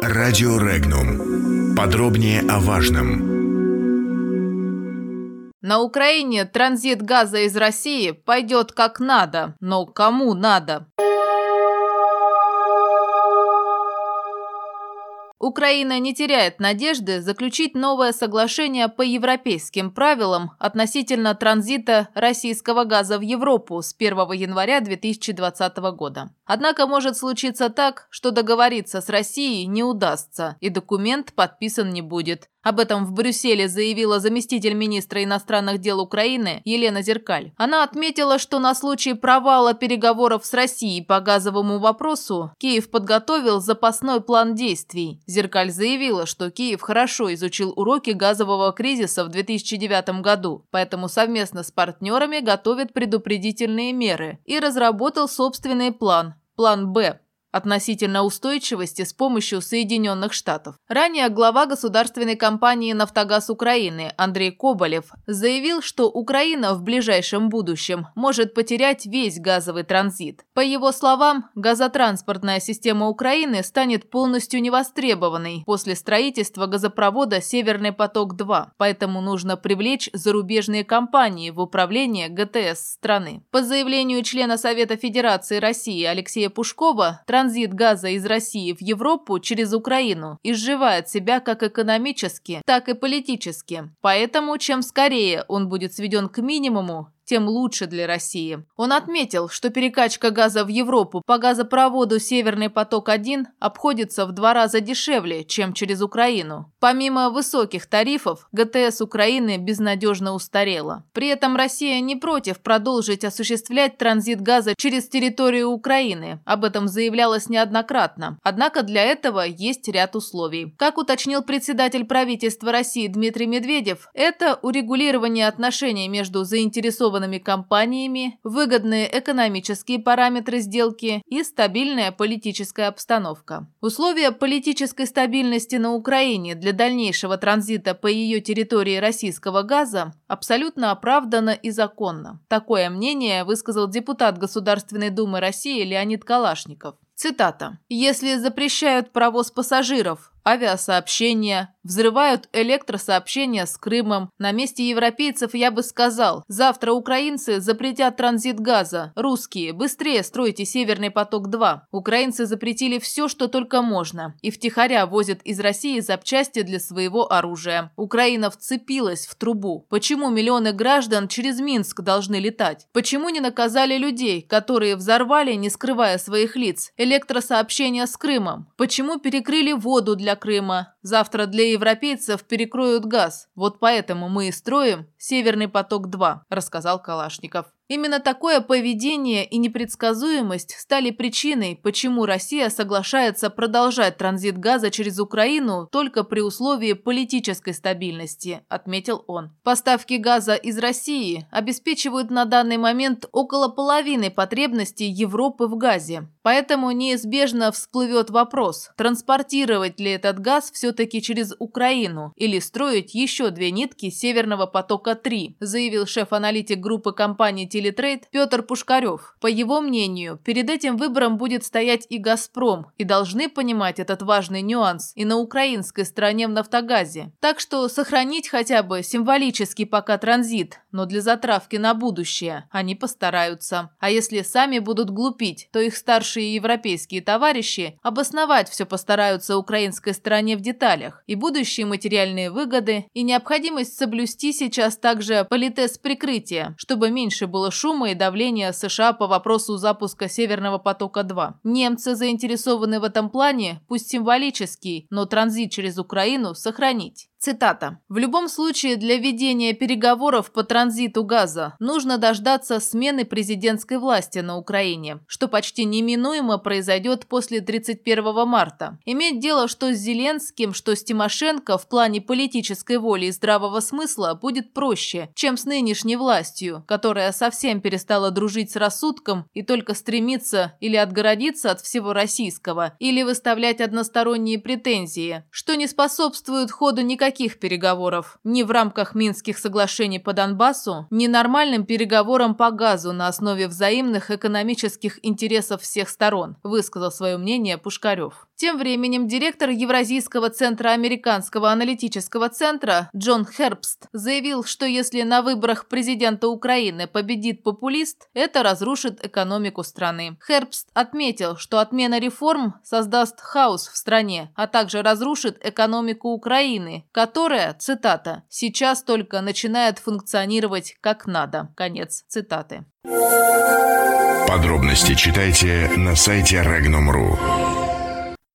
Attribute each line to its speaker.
Speaker 1: Радио Регнум. Подробнее о важном.
Speaker 2: На Украине транзит газа из России пойдет как надо, но кому надо? Украина не теряет надежды заключить новое соглашение по европейским правилам относительно транзита российского газа в Европу с 1 января 2020 года. Однако может случиться так, что договориться с Россией не удастся и документ подписан не будет. Об этом в Брюсселе заявила заместитель министра иностранных дел Украины Елена Зеркаль. Она отметила, что на случай провала переговоров с Россией по газовому вопросу Киев подготовил запасной план действий. Зеркаль заявила, что Киев хорошо изучил уроки газового кризиса в 2009 году, поэтому совместно с партнерами готовит предупредительные меры и разработал собственный план – план «Б», относительно устойчивости с помощью Соединенных Штатов. Ранее глава государственной компании «Нафтогаз Украины» Андрей Коболев заявил, что Украина в ближайшем будущем может потерять весь газовый транзит. По его словам, газотранспортная система Украины станет полностью невостребованной после строительства газопровода «Северный поток-2», поэтому нужно привлечь зарубежные компании в управление ГТС страны. По заявлению члена Совета Федерации России Алексея Пушкова, транзит газа из России в Европу через Украину изживает себя как экономически, так и политически. Поэтому чем скорее он будет сведен к минимуму, тем лучше для России. Он отметил, что перекачка газа в Европу по газопроводу «Северный поток-1» обходится в два раза дешевле, чем через Украину. Помимо высоких тарифов, ГТС Украины безнадежно устарела. При этом Россия не против продолжить осуществлять транзит газа через территорию Украины. Об этом заявлялось неоднократно. Однако для этого есть ряд условий. Как уточнил председатель правительства России Дмитрий Медведев, это урегулирование отношений между заинтересованными заинтересованными компаниями, выгодные экономические параметры сделки и стабильная политическая обстановка. Условия политической стабильности на Украине для дальнейшего транзита по ее территории российского газа абсолютно оправдано и законно. Такое мнение высказал депутат Государственной Думы России Леонид Калашников. Цитата. «Если запрещают провоз пассажиров, авиасообщения, взрывают электросообщения с Крымом. На месте европейцев я бы сказал, завтра украинцы запретят транзит газа. Русские, быстрее стройте Северный поток-2. Украинцы запретили все, что только можно. И втихаря возят из России запчасти для своего оружия. Украина вцепилась в трубу. Почему миллионы граждан через Минск должны летать? Почему не наказали людей, которые взорвали, не скрывая своих лиц, электросообщения с Крымом? Почему перекрыли воду для Крыма? Завтра для европейцев перекроют газ. Вот поэтому мы и строим «Северный поток-2», рассказал Калашников. Именно такое поведение и непредсказуемость стали причиной, почему Россия соглашается продолжать транзит газа через Украину только при условии политической стабильности, отметил он. Поставки газа из России обеспечивают на данный момент около половины потребностей Европы в газе. Поэтому неизбежно всплывет вопрос, транспортировать ли этот газ все-таки через Украину или строить еще две нитки Северного потока-3, заявил шеф-аналитик группы компании Телетрейд Петр Пушкарев. По его мнению, перед этим выбором будет стоять и «Газпром», и должны понимать этот важный нюанс и на украинской стороне в «Нафтогазе». Так что сохранить хотя бы символический пока транзит, но для затравки на будущее они постараются. А если сами будут глупить, то их старшие европейские товарищи обосновать все постараются украинской стороне в деталях. И будущие материальные выгоды, и необходимость соблюсти сейчас также политез прикрытия, чтобы меньше было шума и давления США по вопросу запуска Северного потока-2. Немцы заинтересованы в этом плане, пусть символический, но транзит через Украину сохранить. Цитата. «В любом случае для ведения переговоров по транзиту газа нужно дождаться смены президентской власти на Украине, что почти неминуемо произойдет после 31 марта. Иметь дело что с Зеленским, что с Тимошенко в плане политической воли и здравого смысла будет проще, чем с нынешней властью, которая совсем перестала дружить с рассудком и только стремится или отгородиться от всего российского, или выставлять односторонние претензии, что не способствует ходу никаких никаких переговоров. Ни в рамках Минских соглашений по Донбассу, ни нормальным переговорам по газу на основе взаимных экономических интересов всех сторон, высказал свое мнение Пушкарев. Тем временем директор Евразийского центра Американского аналитического центра Джон Хербст заявил, что если на выборах президента Украины победит популист, это разрушит экономику страны. Хербст отметил, что отмена реформ создаст хаос в стране, а также разрушит экономику Украины, которая, цитата, «сейчас только начинает функционировать как надо». Конец цитаты.
Speaker 1: Подробности читайте на сайте Regnum.ru.